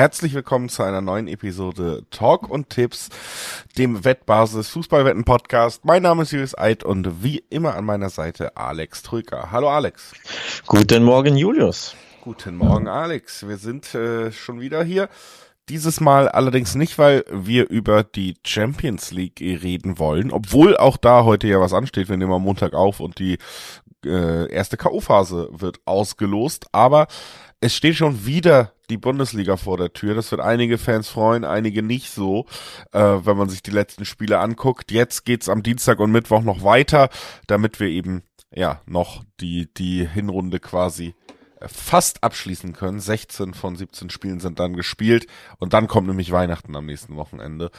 Herzlich willkommen zu einer neuen Episode Talk und Tipps, dem Wettbasis Fußballwetten Podcast. Mein Name ist Julius Eid und wie immer an meiner Seite Alex Trüger. Hallo Alex. Guten Morgen Julius. Guten Morgen Alex. Wir sind äh, schon wieder hier. Dieses Mal allerdings nicht, weil wir über die Champions League reden wollen, obwohl auch da heute ja was ansteht. Wir nehmen am Montag auf und die äh, erste K.O.-Phase wird ausgelost, aber es steht schon wieder die Bundesliga vor der Tür. Das wird einige Fans freuen, einige nicht so, äh, wenn man sich die letzten Spiele anguckt. Jetzt geht's am Dienstag und Mittwoch noch weiter, damit wir eben ja noch die die Hinrunde quasi äh, fast abschließen können. 16 von 17 Spielen sind dann gespielt und dann kommt nämlich Weihnachten am nächsten Wochenende.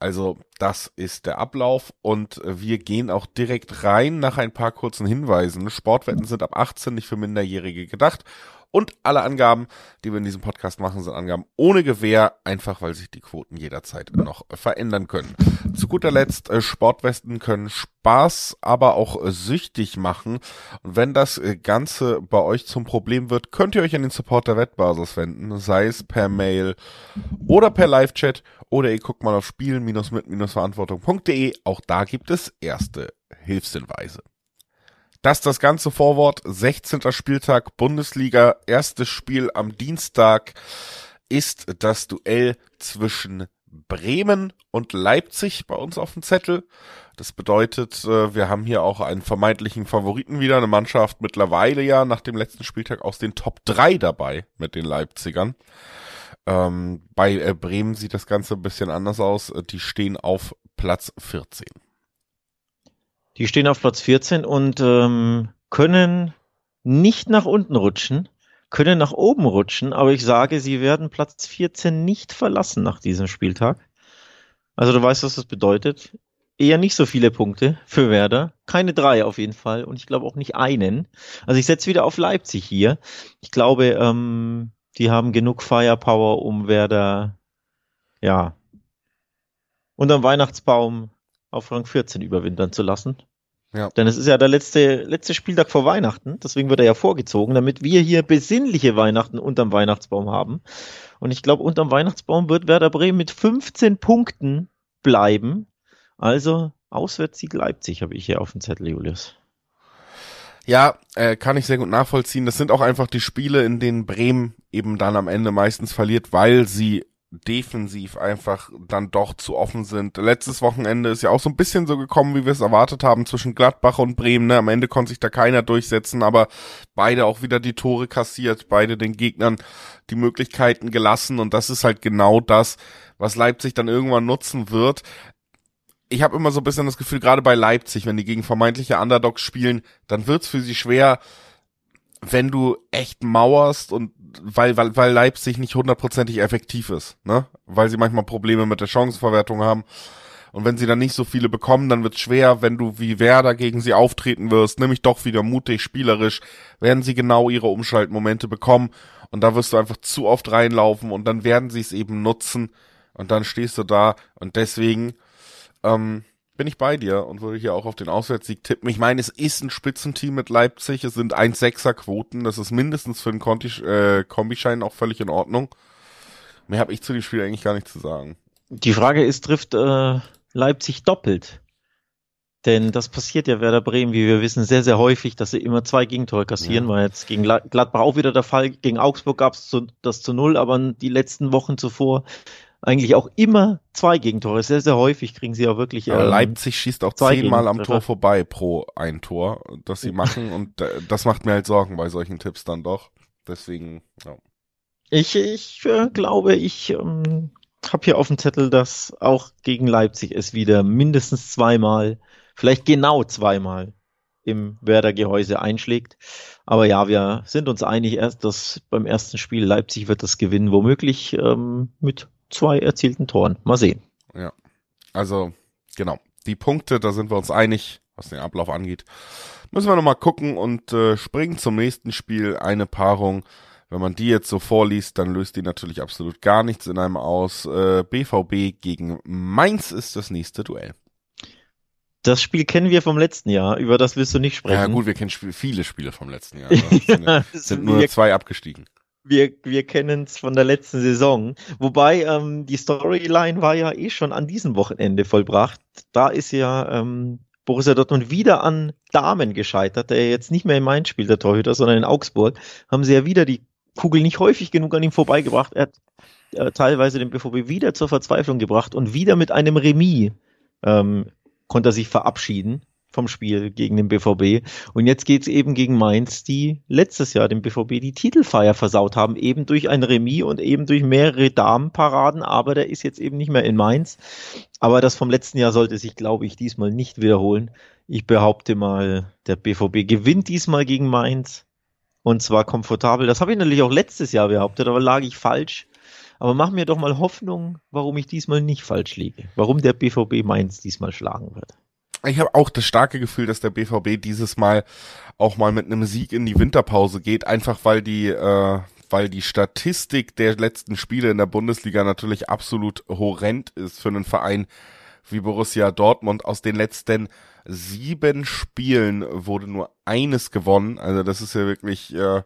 Also das ist der Ablauf und wir gehen auch direkt rein nach ein paar kurzen Hinweisen. Sportwetten sind ab 18 nicht für Minderjährige gedacht und alle Angaben, die wir in diesem Podcast machen, sind Angaben ohne Gewähr, einfach weil sich die Quoten jederzeit noch verändern können. Zu guter Letzt, äh, Sportwesten können Spaß, aber auch äh, süchtig machen. Und wenn das äh, Ganze bei euch zum Problem wird, könnt ihr euch an den Support der Wettbasis wenden, sei es per Mail oder per Live-Chat oder ihr guckt mal auf spielen-mit-verantwortung.de. Auch da gibt es erste Hilfshinweise. Das das ganze Vorwort. 16. Spieltag Bundesliga. Erstes Spiel am Dienstag ist das Duell zwischen Bremen und Leipzig bei uns auf dem Zettel. Das bedeutet, äh, wir haben hier auch einen vermeintlichen Favoriten wieder, eine Mannschaft mittlerweile ja nach dem letzten Spieltag aus den Top 3 dabei mit den Leipzigern. Ähm, bei äh, Bremen sieht das Ganze ein bisschen anders aus. Die stehen auf Platz 14. Die stehen auf Platz 14 und ähm, können nicht nach unten rutschen, können nach oben rutschen, aber ich sage, sie werden Platz 14 nicht verlassen nach diesem Spieltag. Also du weißt, was das bedeutet. Eher nicht so viele Punkte für Werder. Keine drei auf jeden Fall. Und ich glaube auch nicht einen. Also ich setze wieder auf Leipzig hier. Ich glaube, ähm, die haben genug Firepower, um Werder, ja, unterm Weihnachtsbaum auf Rang 14 überwintern zu lassen. Ja. Denn es ist ja der letzte, letzte Spieltag vor Weihnachten, deswegen wird er ja vorgezogen, damit wir hier besinnliche Weihnachten unterm Weihnachtsbaum haben. Und ich glaube, unterm Weihnachtsbaum wird Werder Bremen mit 15 Punkten bleiben. Also Auswärtssieg Leipzig habe ich hier auf dem Zettel, Julius. Ja, äh, kann ich sehr gut nachvollziehen. Das sind auch einfach die Spiele, in denen Bremen eben dann am Ende meistens verliert, weil sie defensiv einfach dann doch zu offen sind. Letztes Wochenende ist ja auch so ein bisschen so gekommen, wie wir es erwartet haben, zwischen Gladbach und Bremen. Ne? Am Ende konnte sich da keiner durchsetzen, aber beide auch wieder die Tore kassiert, beide den Gegnern die Möglichkeiten gelassen und das ist halt genau das, was Leipzig dann irgendwann nutzen wird. Ich habe immer so ein bisschen das Gefühl, gerade bei Leipzig, wenn die gegen vermeintliche Underdogs spielen, dann wird's für sie schwer, wenn du echt mauerst und weil, weil, weil Leipzig nicht hundertprozentig effektiv ist, ne? Weil sie manchmal Probleme mit der Chancenverwertung haben. Und wenn sie dann nicht so viele bekommen, dann wird es schwer, wenn du wie Werder gegen sie auftreten wirst, nämlich doch wieder mutig, spielerisch, werden sie genau ihre Umschaltmomente bekommen. Und da wirst du einfach zu oft reinlaufen und dann werden sie es eben nutzen. Und dann stehst du da. Und deswegen, ähm, bin ich bei dir und würde hier auch auf den Auswärtssieg tippen. Ich meine, es ist ein Spitzenteam mit Leipzig. Es sind 1,6er Quoten. Das ist mindestens für einen Konti äh, Kombischein auch völlig in Ordnung. Mehr habe ich zu dem Spiel eigentlich gar nicht zu sagen. Die Frage ist, trifft äh, Leipzig doppelt? Denn das passiert ja Werder Bremen, wie wir wissen, sehr, sehr häufig, dass sie immer zwei Gegentore kassieren. Ja. War jetzt gegen Gladbach auch wieder der Fall. Gegen Augsburg gab es das zu null, aber die letzten Wochen zuvor eigentlich auch immer zwei Gegentore. Sehr, sehr häufig kriegen sie auch wirklich. Ähm, Leipzig schießt auch zehnmal am Tor vorbei pro ein Tor, das sie machen. und äh, das macht mir halt Sorgen bei solchen Tipps dann doch. Deswegen, ja. Ich, ich äh, glaube, ich ähm, habe hier auf dem Zettel, dass auch gegen Leipzig es wieder mindestens zweimal, vielleicht genau zweimal im Werder Gehäuse einschlägt. Aber ja, wir sind uns einig erst, dass beim ersten Spiel Leipzig wird das gewinnen, womöglich ähm, mit zwei erzielten Toren. Mal sehen. Ja. Also, genau. Die Punkte, da sind wir uns einig, was den Ablauf angeht. Müssen wir nochmal gucken und äh, springen zum nächsten Spiel. Eine Paarung. Wenn man die jetzt so vorliest, dann löst die natürlich absolut gar nichts in einem aus. Äh, BVB gegen Mainz ist das nächste Duell. Das Spiel kennen wir vom letzten Jahr, über das willst du nicht sprechen. Ja gut, wir kennen Sp viele Spiele vom letzten Jahr. Es sind, sind nur zwei abgestiegen wir, wir kennen es von der letzten Saison. Wobei ähm, die Storyline war ja eh schon an diesem Wochenende vollbracht. Da ist ja ähm, Borussia Dortmund wieder an Damen gescheitert, der jetzt nicht mehr in Mainz spielt, der Torhüter, sondern in Augsburg. Haben sie ja wieder die Kugel nicht häufig genug an ihm vorbeigebracht. Er hat äh, teilweise den BVB wieder zur Verzweiflung gebracht und wieder mit einem Remis ähm, konnte er sich verabschieden vom Spiel gegen den BVB. Und jetzt geht's eben gegen Mainz, die letztes Jahr dem BVB die Titelfeier versaut haben, eben durch ein Remis und eben durch mehrere Damenparaden, aber der ist jetzt eben nicht mehr in Mainz. Aber das vom letzten Jahr sollte sich, glaube ich, diesmal nicht wiederholen. Ich behaupte mal, der BVB gewinnt diesmal gegen Mainz und zwar komfortabel. Das habe ich natürlich auch letztes Jahr behauptet, aber lag ich falsch. Aber mach mir doch mal Hoffnung, warum ich diesmal nicht falsch liege. Warum der BVB Mainz diesmal schlagen wird ich habe auch das starke Gefühl, dass der BVB dieses Mal auch mal mit einem Sieg in die Winterpause geht, einfach weil die äh, weil die Statistik der letzten Spiele in der Bundesliga natürlich absolut horrend ist für einen Verein wie Borussia Dortmund. Aus den letzten sieben Spielen wurde nur eines gewonnen. Also das ist ja wirklich äh,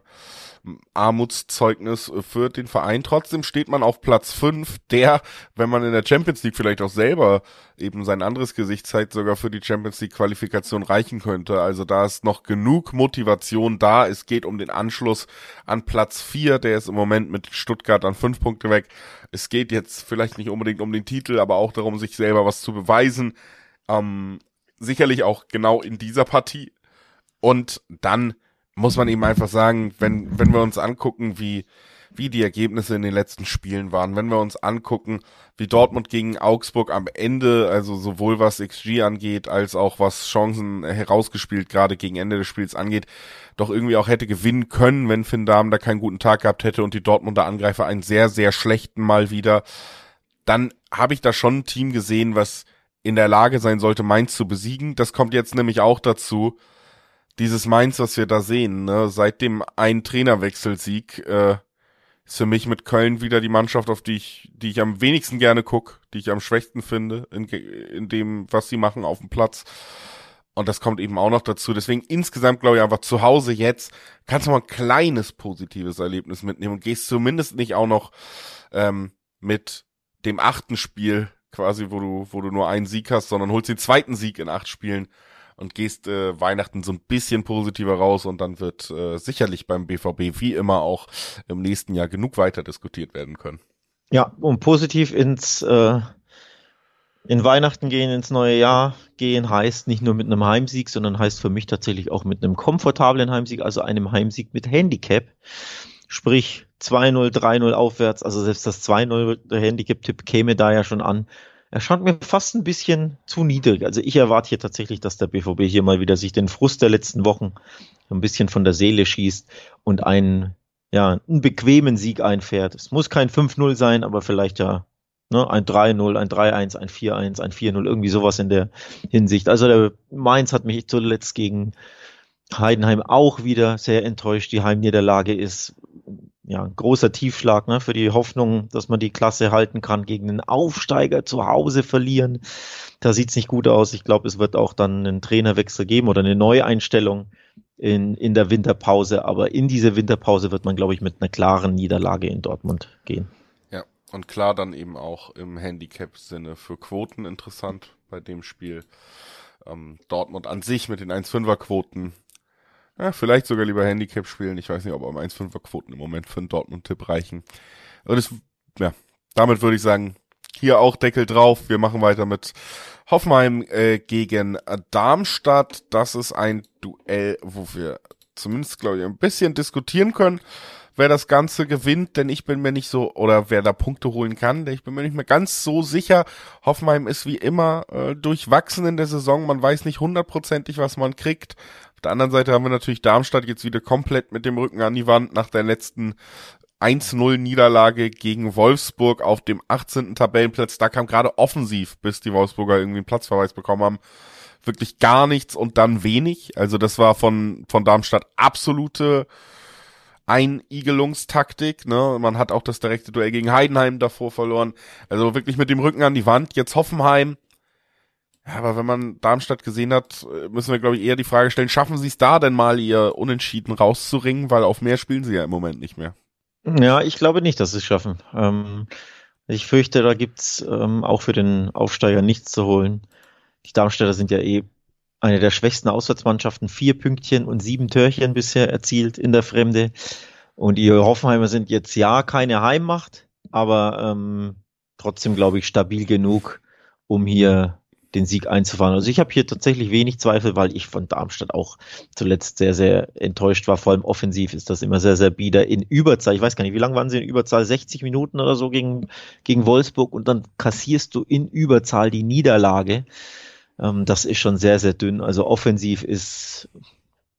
Armutszeugnis für den Verein. Trotzdem steht man auf Platz 5, der, wenn man in der Champions League vielleicht auch selber eben sein anderes Gesicht zeigt, sogar für die Champions League Qualifikation reichen könnte. Also da ist noch genug Motivation da. Es geht um den Anschluss an Platz 4, der ist im Moment mit Stuttgart an 5 Punkte weg. Es geht jetzt vielleicht nicht unbedingt um den Titel, aber auch darum, sich selber was zu beweisen. Ähm, sicherlich auch genau in dieser Partie. Und dann muss man eben einfach sagen, wenn, wenn wir uns angucken, wie, wie die Ergebnisse in den letzten Spielen waren, wenn wir uns angucken, wie Dortmund gegen Augsburg am Ende, also sowohl was XG angeht, als auch was Chancen herausgespielt, gerade gegen Ende des Spiels angeht, doch irgendwie auch hätte gewinnen können, wenn Finn Dahm da keinen guten Tag gehabt hätte und die Dortmunder Angreifer einen sehr, sehr schlechten mal wieder, dann habe ich da schon ein Team gesehen, was in der Lage sein sollte, Mainz zu besiegen. Das kommt jetzt nämlich auch dazu, dieses Mainz, was wir da sehen, ne, seit dem einen Trainerwechselsieg, äh, ist für mich mit Köln wieder die Mannschaft, auf die ich, die ich am wenigsten gerne guck, die ich am schwächsten finde, in, in dem, was sie machen auf dem Platz. Und das kommt eben auch noch dazu. Deswegen insgesamt glaube ich einfach zu Hause jetzt kannst du mal ein kleines positives Erlebnis mitnehmen und gehst zumindest nicht auch noch ähm, mit dem achten Spiel quasi, wo du, wo du nur einen Sieg hast, sondern holst den zweiten Sieg in acht Spielen und gehst äh, Weihnachten so ein bisschen positiver raus und dann wird äh, sicherlich beim BVB wie immer auch im nächsten Jahr genug weiter diskutiert werden können. Ja, um positiv ins äh, in Weihnachten gehen, ins neue Jahr gehen, heißt nicht nur mit einem Heimsieg, sondern heißt für mich tatsächlich auch mit einem komfortablen Heimsieg, also einem Heimsieg mit Handicap. Sprich 2-0, 3-0 aufwärts, also selbst das 2-0 der Handicap-Tipp käme da ja schon an. Er scheint mir fast ein bisschen zu niedrig. Also ich erwarte hier tatsächlich, dass der BVB hier mal wieder sich den Frust der letzten Wochen ein bisschen von der Seele schießt und einen, ja, einen bequemen Sieg einfährt. Es muss kein 5-0 sein, aber vielleicht ja ne, ein 3-0, ein 3-1, ein 4-1, ein 4-0, irgendwie sowas in der Hinsicht. Also der Mainz hat mich zuletzt gegen Heidenheim auch wieder sehr enttäuscht. Die Heimniederlage ist ja, ein großer Tiefschlag ne, für die Hoffnung, dass man die Klasse halten kann, gegen einen Aufsteiger zu Hause verlieren. Da sieht's nicht gut aus. Ich glaube, es wird auch dann einen Trainerwechsel geben oder eine Neueinstellung in, in der Winterpause. Aber in diese Winterpause wird man, glaube ich, mit einer klaren Niederlage in Dortmund gehen. Ja, und klar dann eben auch im Handicap-Sinne für Quoten interessant bei dem Spiel. Ähm, Dortmund an sich mit den 1-5er-Quoten ja, vielleicht sogar lieber Handicap spielen. Ich weiß nicht, ob am 1,5er Quoten im Moment für einen Dortmund-Tipp reichen. Und das, ja, damit würde ich sagen, hier auch Deckel drauf. Wir machen weiter mit Hoffenheim äh, gegen Darmstadt. Das ist ein Duell, wo wir zumindest, glaube ich, ein bisschen diskutieren können, wer das Ganze gewinnt, denn ich bin mir nicht so, oder wer da Punkte holen kann, denn ich bin mir nicht mehr ganz so sicher. Hoffenheim ist wie immer äh, durchwachsen in der Saison. Man weiß nicht hundertprozentig, was man kriegt der anderen Seite haben wir natürlich Darmstadt jetzt wieder komplett mit dem Rücken an die Wand nach der letzten 1-0 Niederlage gegen Wolfsburg auf dem 18. Tabellenplatz. Da kam gerade offensiv, bis die Wolfsburger irgendwie einen Platzverweis bekommen haben, wirklich gar nichts und dann wenig. Also das war von, von Darmstadt absolute Einigelungstaktik. Ne? Man hat auch das direkte Duell gegen Heidenheim davor verloren. Also wirklich mit dem Rücken an die Wand. Jetzt Hoffenheim ja, aber wenn man Darmstadt gesehen hat, äh, müssen wir, glaube ich, eher die Frage stellen, schaffen sie es da denn mal, ihr Unentschieden rauszuringen, weil auf mehr spielen sie ja im Moment nicht mehr. Ja, ich glaube nicht, dass sie es schaffen. Ähm, ich fürchte, da gibt's ähm, auch für den Aufsteiger nichts zu holen. Die Darmstädter sind ja eh eine der schwächsten Auswärtsmannschaften. Vier Pünktchen und sieben Törchen bisher erzielt in der Fremde. Und die Hoffenheimer sind jetzt ja keine Heimmacht, aber ähm, trotzdem, glaube ich, stabil genug, um hier den Sieg einzufahren. Also ich habe hier tatsächlich wenig Zweifel, weil ich von Darmstadt auch zuletzt sehr, sehr enttäuscht war. Vor allem offensiv ist das immer sehr, sehr bieder. In Überzahl, ich weiß gar nicht, wie lange waren sie in Überzahl? 60 Minuten oder so gegen, gegen Wolfsburg und dann kassierst du in Überzahl die Niederlage. Ähm, das ist schon sehr, sehr dünn. Also offensiv ist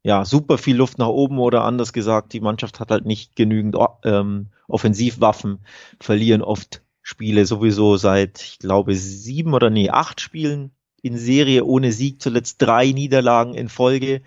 ja super viel Luft nach oben oder anders gesagt, die Mannschaft hat halt nicht genügend ähm, Offensivwaffen, verlieren oft Spiele sowieso seit, ich glaube, sieben oder nee, acht Spielen in Serie ohne Sieg, zuletzt drei Niederlagen in Folge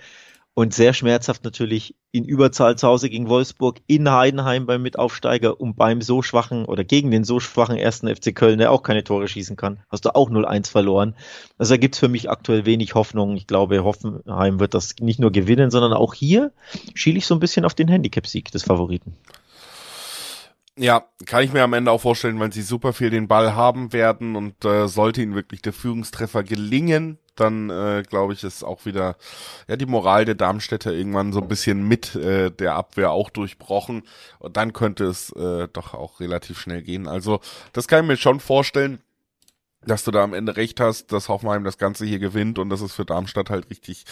und sehr schmerzhaft natürlich in Überzahl zu Hause gegen Wolfsburg, in Heidenheim beim Mitaufsteiger und beim so schwachen oder gegen den so schwachen ersten FC Köln, der auch keine Tore schießen kann, hast du auch 0-1 verloren. Also da gibt's für mich aktuell wenig Hoffnung. Ich glaube, Hoffenheim wird das nicht nur gewinnen, sondern auch hier schiele ich so ein bisschen auf den Handicap-Sieg des Favoriten. Ja, kann ich mir am Ende auch vorstellen, weil sie super viel den Ball haben werden und äh, sollte ihnen wirklich der Führungstreffer gelingen, dann äh, glaube ich, ist auch wieder ja die Moral der Darmstädter irgendwann so ein bisschen mit äh, der Abwehr auch durchbrochen und dann könnte es äh, doch auch relativ schnell gehen. Also das kann ich mir schon vorstellen, dass du da am Ende recht hast, dass Hoffenheim das Ganze hier gewinnt und dass es für Darmstadt halt richtig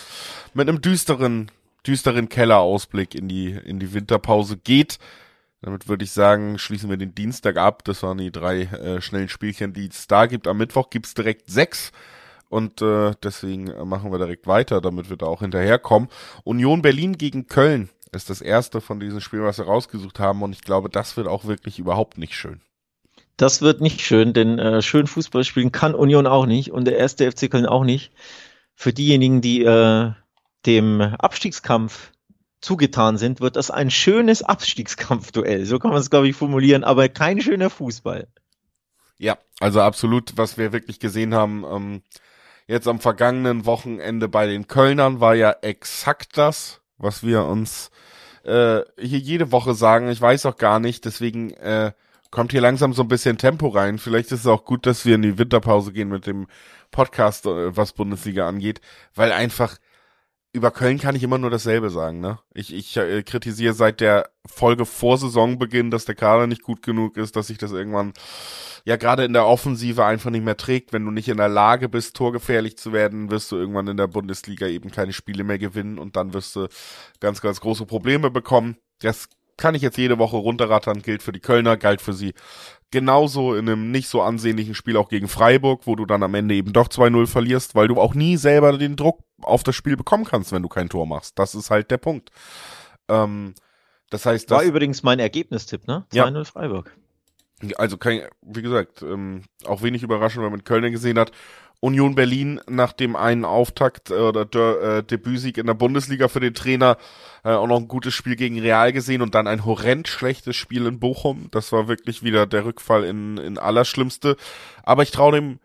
mit einem düsteren düsteren Kellerausblick in die in die Winterpause geht. Damit würde ich sagen, schließen wir den Dienstag ab. Das waren die drei äh, schnellen Spielchen, die es da gibt. Am Mittwoch gibt's direkt sechs. Und äh, deswegen machen wir direkt weiter, damit wir da auch hinterherkommen. Union Berlin gegen Köln ist das erste von diesen Spielen, was wir rausgesucht haben. Und ich glaube, das wird auch wirklich überhaupt nicht schön. Das wird nicht schön, denn äh, schön Fußball spielen kann Union auch nicht und der erste FC Köln auch nicht. Für diejenigen, die äh, dem Abstiegskampf zugetan sind, wird das ein schönes Abstiegskampfduell. So kann man es, glaube ich, formulieren, aber kein schöner Fußball. Ja, also absolut, was wir wirklich gesehen haben, ähm, jetzt am vergangenen Wochenende bei den Kölnern war ja exakt das, was wir uns äh, hier jede Woche sagen. Ich weiß auch gar nicht, deswegen äh, kommt hier langsam so ein bisschen Tempo rein. Vielleicht ist es auch gut, dass wir in die Winterpause gehen mit dem Podcast, äh, was Bundesliga angeht, weil einfach über Köln kann ich immer nur dasselbe sagen, ne? Ich, ich äh, kritisiere seit der Folge vor Saisonbeginn, dass der Kader nicht gut genug ist, dass sich das irgendwann ja gerade in der Offensive einfach nicht mehr trägt. Wenn du nicht in der Lage bist, torgefährlich zu werden, wirst du irgendwann in der Bundesliga eben keine Spiele mehr gewinnen und dann wirst du ganz, ganz große Probleme bekommen. Das kann ich jetzt jede Woche runterrattern, gilt für die Kölner, galt für sie genauso in einem nicht so ansehnlichen Spiel auch gegen Freiburg, wo du dann am Ende eben doch 2-0 verlierst, weil du auch nie selber den Druck auf das Spiel bekommen kannst, wenn du kein Tor machst. Das ist halt der Punkt. Ähm, das heißt, das war übrigens mein Ergebnistipp, ne? 2-0 ja. Freiburg. Also kein, wie gesagt, ähm, auch wenig überraschend, wenn man Köln gesehen hat. Union Berlin nach dem einen Auftakt äh, oder der, äh, Debütsieg in der Bundesliga für den Trainer äh, auch noch ein gutes Spiel gegen Real gesehen und dann ein horrend schlechtes Spiel in Bochum. Das war wirklich wieder der Rückfall in, in Allerschlimmste. Aber ich traue dem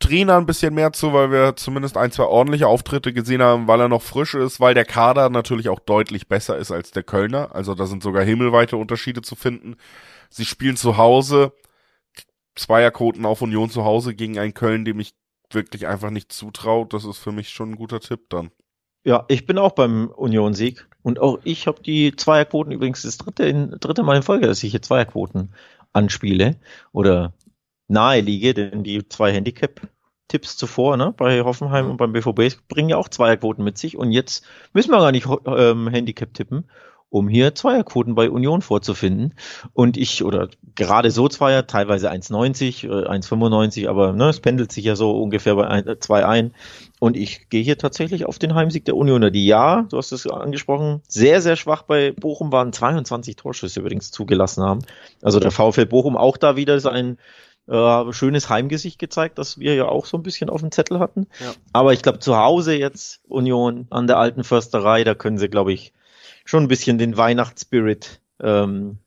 Trainer ein bisschen mehr zu, weil wir zumindest ein, zwei ordentliche Auftritte gesehen haben, weil er noch frisch ist, weil der Kader natürlich auch deutlich besser ist als der Kölner. Also da sind sogar himmelweite Unterschiede zu finden. Sie spielen zu Hause. Zweierquoten auf Union zu Hause gegen einen Köln, dem ich wirklich einfach nicht zutraut, das ist für mich schon ein guter Tipp dann. Ja, ich bin auch beim Union-Sieg. Und auch ich habe die Zweierquoten übrigens das dritte, in, dritte Mal in Folge, dass ich hier Zweierquoten anspiele oder nahe liege, denn die zwei Handicap-Tipps zuvor, ne, bei Hoffenheim und beim BVB bringen ja auch Zweierquoten mit sich. Und jetzt müssen wir gar nicht ähm, Handicap tippen um hier Zweierquoten bei Union vorzufinden. Und ich, oder gerade so Zweier, teilweise 1,90, 1,95, äh, aber ne, es pendelt sich ja so ungefähr bei 2 äh, ein. Und ich gehe hier tatsächlich auf den Heimsieg der Unioner, die ja, du hast es angesprochen, sehr, sehr schwach bei Bochum waren, 22 Torschüsse übrigens zugelassen haben. Also der VfL Bochum auch da wieder sein äh, schönes Heimgesicht gezeigt, das wir ja auch so ein bisschen auf dem Zettel hatten. Ja. Aber ich glaube, zu Hause jetzt Union an der alten Försterei, da können sie, glaube ich, schon ein bisschen den Weihnachtsspirit ähm,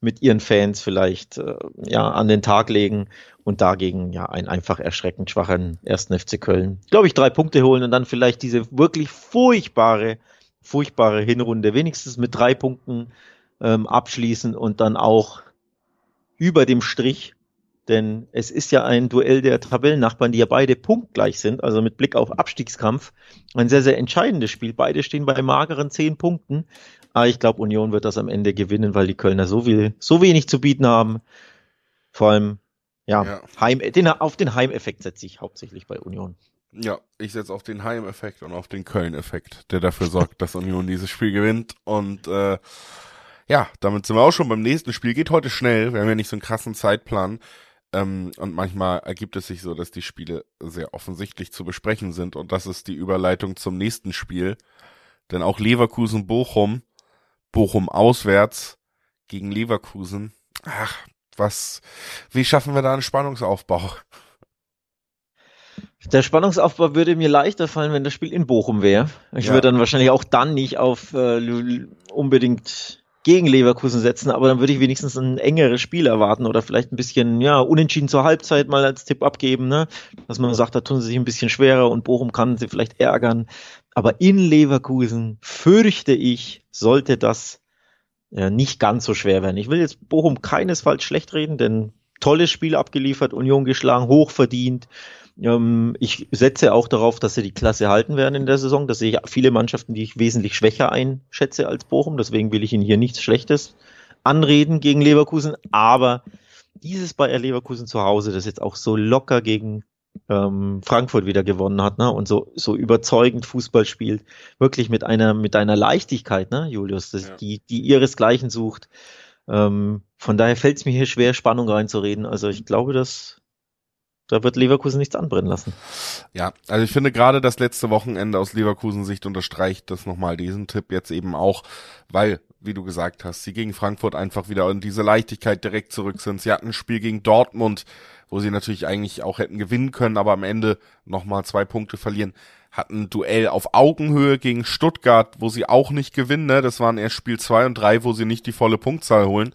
mit ihren Fans vielleicht äh, ja an den Tag legen und dagegen ja einen einfach erschreckend schwachen ersten FC Köln, glaube ich, drei Punkte holen und dann vielleicht diese wirklich furchtbare, furchtbare Hinrunde wenigstens mit drei Punkten ähm, abschließen und dann auch über dem Strich denn es ist ja ein Duell der Tabellennachbarn, die ja beide punktgleich sind, also mit Blick auf Abstiegskampf. Ein sehr, sehr entscheidendes Spiel. Beide stehen bei mageren zehn Punkten. Aber ich glaube, Union wird das am Ende gewinnen, weil die Kölner so viel, so wenig zu bieten haben. Vor allem, ja, ja. Heim, den, auf den Heimeffekt setze ich hauptsächlich bei Union. Ja, ich setze auf den Heimeffekt und auf den Köln-Effekt, der dafür sorgt, dass Union dieses Spiel gewinnt. Und äh, ja, damit sind wir auch schon beim nächsten Spiel. Geht heute schnell. Wir haben ja nicht so einen krassen Zeitplan. Ähm, und manchmal ergibt es sich so, dass die Spiele sehr offensichtlich zu besprechen sind. Und das ist die Überleitung zum nächsten Spiel. Denn auch Leverkusen-Bochum, Bochum auswärts gegen Leverkusen. Ach, was, wie schaffen wir da einen Spannungsaufbau? Der Spannungsaufbau würde mir leichter fallen, wenn das Spiel in Bochum wäre. Ich ja. würde dann wahrscheinlich auch dann nicht auf äh, unbedingt gegen Leverkusen setzen, aber dann würde ich wenigstens ein engeres Spiel erwarten oder vielleicht ein bisschen, ja, unentschieden zur Halbzeit mal als Tipp abgeben, ne? Dass man sagt, da tun sie sich ein bisschen schwerer und Bochum kann sie vielleicht ärgern. Aber in Leverkusen fürchte ich, sollte das ja, nicht ganz so schwer werden. Ich will jetzt Bochum keinesfalls schlecht reden, denn tolles Spiel abgeliefert, Union geschlagen, hoch verdient. Ähm, ich setze auch darauf, dass sie die Klasse halten werden in der Saison. Das sehe ich viele Mannschaften, die ich wesentlich schwächer einschätze als Bochum. Deswegen will ich Ihnen hier nichts Schlechtes anreden gegen Leverkusen. Aber dieses Bayer Leverkusen zu Hause, das jetzt auch so locker gegen ähm, Frankfurt wieder gewonnen hat, ne? Und so, so überzeugend Fußball spielt, wirklich mit einer, mit einer Leichtigkeit, ne, Julius, das, ja. die, die ihresgleichen sucht. Ähm, von daher fällt es mir hier schwer, Spannung reinzureden. Also ich glaube, dass da wird Leverkusen nichts anbrennen lassen. Ja, also ich finde gerade das letzte Wochenende aus Leverkusen Sicht unterstreicht das nochmal diesen Tipp jetzt eben auch, weil, wie du gesagt hast, sie gegen Frankfurt einfach wieder in diese Leichtigkeit direkt zurück sind. Sie hatten ein Spiel gegen Dortmund, wo sie natürlich eigentlich auch hätten gewinnen können, aber am Ende nochmal zwei Punkte verlieren. Hatten ein Duell auf Augenhöhe gegen Stuttgart, wo sie auch nicht gewinnen. Ne? Das waren erst Spiel zwei und drei, wo sie nicht die volle Punktzahl holen.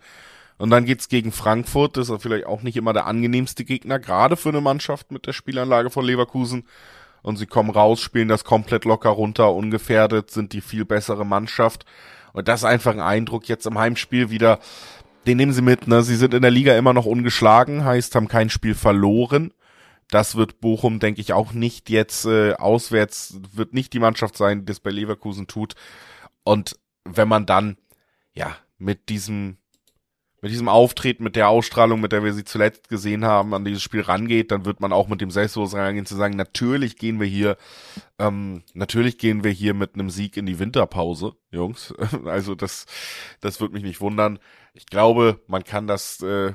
Und dann geht's gegen Frankfurt, das ist vielleicht auch nicht immer der angenehmste Gegner, gerade für eine Mannschaft mit der Spielanlage von Leverkusen. Und sie kommen raus, spielen das komplett locker runter, ungefährdet, sind die viel bessere Mannschaft. Und das ist einfach ein Eindruck jetzt im Heimspiel wieder, den nehmen sie mit, ne? Sie sind in der Liga immer noch ungeschlagen, heißt, haben kein Spiel verloren. Das wird Bochum, denke ich, auch nicht jetzt äh, auswärts, wird nicht die Mannschaft sein, die das bei Leverkusen tut. Und wenn man dann, ja, mit diesem mit diesem Auftreten, mit der Ausstrahlung, mit der wir sie zuletzt gesehen haben, an dieses Spiel rangeht, dann wird man auch mit dem Selbstbewusstsein rangehen zu sagen, natürlich gehen wir hier, ähm, natürlich gehen wir hier mit einem Sieg in die Winterpause, Jungs. Also das, das wird mich nicht wundern. Ich glaube, man kann das äh,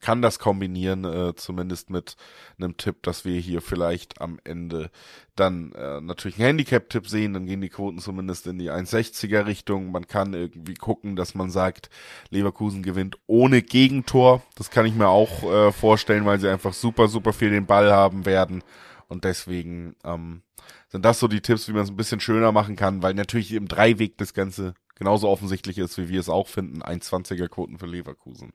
kann das kombinieren, äh, zumindest mit einem Tipp, dass wir hier vielleicht am Ende dann äh, natürlich einen Handicap-Tipp sehen, dann gehen die Quoten zumindest in die 1,60er Richtung. Man kann irgendwie gucken, dass man sagt, Leverkusen gewinnt ohne Gegentor. Das kann ich mir auch äh, vorstellen, weil sie einfach super, super viel den Ball haben werden. Und deswegen ähm, sind das so die Tipps, wie man es ein bisschen schöner machen kann, weil natürlich im Dreiweg das Ganze genauso offensichtlich ist, wie wir es auch finden. 1,20er Quoten für Leverkusen.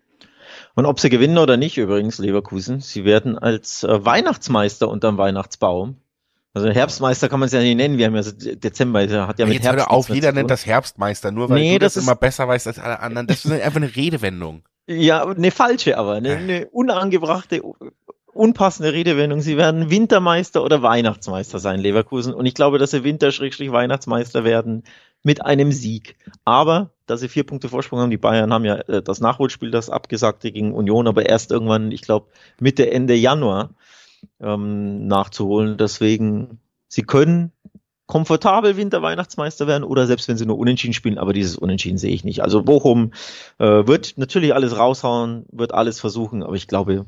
Und ob sie gewinnen oder nicht, übrigens, Leverkusen, sie werden als äh, Weihnachtsmeister unterm Weihnachtsbaum. Also Herbstmeister kann man es ja nicht nennen. Wir haben ja Dezember, der hat ja mit Jetzt Herbst. Hör auf, jeder nennt das Herbstmeister, nur weil nee, du das, das immer besser weißt als alle anderen. Das ist einfach eine Redewendung. Ja, eine falsche, aber eine, eine unangebrachte, unpassende Redewendung. Sie werden Wintermeister oder Weihnachtsmeister sein, Leverkusen. Und ich glaube, dass sie Winter-Weihnachtsmeister werden mit einem Sieg. Aber, dass sie vier Punkte Vorsprung haben, die Bayern haben ja äh, das Nachholspiel, das abgesagte gegen Union, aber erst irgendwann, ich glaube, Mitte, Ende Januar ähm, nachzuholen. Deswegen, sie können komfortabel Winter-Weihnachtsmeister werden oder selbst wenn sie nur unentschieden spielen, aber dieses Unentschieden sehe ich nicht. Also Bochum äh, wird natürlich alles raushauen, wird alles versuchen, aber ich glaube,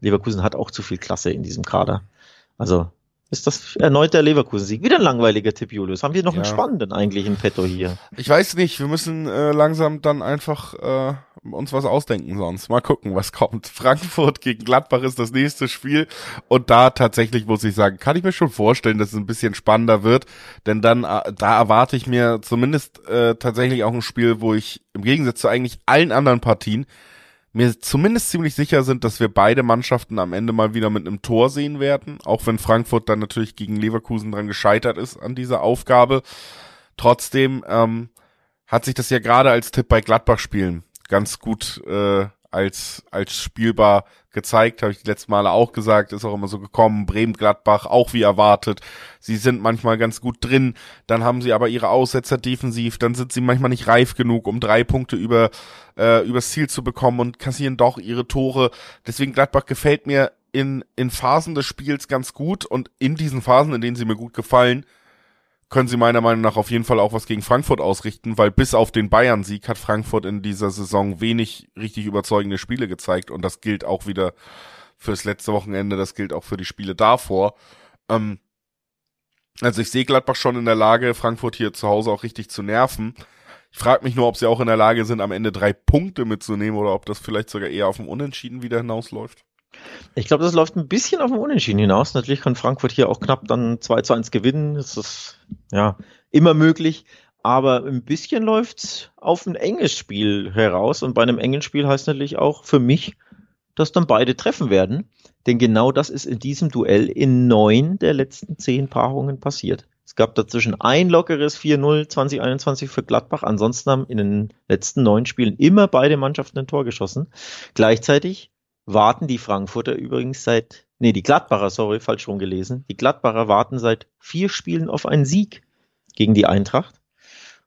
Leverkusen hat auch zu viel Klasse in diesem Kader. Also ist das erneut der Leverkusen-Sieg. Wieder ein langweiliger Tipp, Julius. Haben wir noch ja. einen spannenden eigentlich in petto hier? Ich weiß nicht. Wir müssen äh, langsam dann einfach äh, uns was ausdenken sonst. Mal gucken, was kommt. Frankfurt gegen Gladbach ist das nächste Spiel. Und da tatsächlich muss ich sagen, kann ich mir schon vorstellen, dass es ein bisschen spannender wird. Denn dann, äh, da erwarte ich mir zumindest äh, tatsächlich auch ein Spiel, wo ich im Gegensatz zu eigentlich allen anderen Partien mir zumindest ziemlich sicher sind, dass wir beide Mannschaften am Ende mal wieder mit einem Tor sehen werden, auch wenn Frankfurt dann natürlich gegen Leverkusen dran gescheitert ist an dieser Aufgabe. Trotzdem, ähm, hat sich das ja gerade als Tipp bei Gladbach-Spielen ganz gut äh, als, als spielbar gezeigt, habe ich die letzten Male auch gesagt, ist auch immer so gekommen. Bremen-Gladbach auch wie erwartet. Sie sind manchmal ganz gut drin, dann haben sie aber ihre Aussetzer defensiv, dann sind sie manchmal nicht reif genug, um drei Punkte über äh, übers Ziel zu bekommen und kassieren doch ihre Tore. Deswegen Gladbach gefällt mir in, in Phasen des Spiels ganz gut und in diesen Phasen, in denen sie mir gut gefallen, können sie meiner Meinung nach auf jeden Fall auch was gegen Frankfurt ausrichten, weil bis auf den Bayern-Sieg hat Frankfurt in dieser Saison wenig richtig überzeugende Spiele gezeigt und das gilt auch wieder fürs letzte Wochenende, das gilt auch für die Spiele davor. Ähm, also ich sehe Gladbach schon in der Lage, Frankfurt hier zu Hause auch richtig zu nerven. Ich frage mich nur, ob sie auch in der Lage sind, am Ende drei Punkte mitzunehmen oder ob das vielleicht sogar eher auf dem Unentschieden wieder hinausläuft. Ich glaube, das läuft ein bisschen auf dem Unentschieden hinaus. Natürlich kann Frankfurt hier auch knapp dann 2 zu 1 gewinnen. Das ist ja immer möglich. Aber ein bisschen läuft auf ein enges Spiel heraus. Und bei einem engen Spiel heißt natürlich auch für mich, dass dann beide treffen werden. Denn genau das ist in diesem Duell in neun der letzten zehn Paarungen passiert. Es gab dazwischen ein lockeres 4-0 2021 für Gladbach. Ansonsten haben in den letzten neun Spielen immer beide Mannschaften ein Tor geschossen. Gleichzeitig warten die Frankfurter übrigens seit, nee, die Gladbacher, sorry, falsch rum gelesen. Die Gladbacher warten seit vier Spielen auf einen Sieg gegen die Eintracht.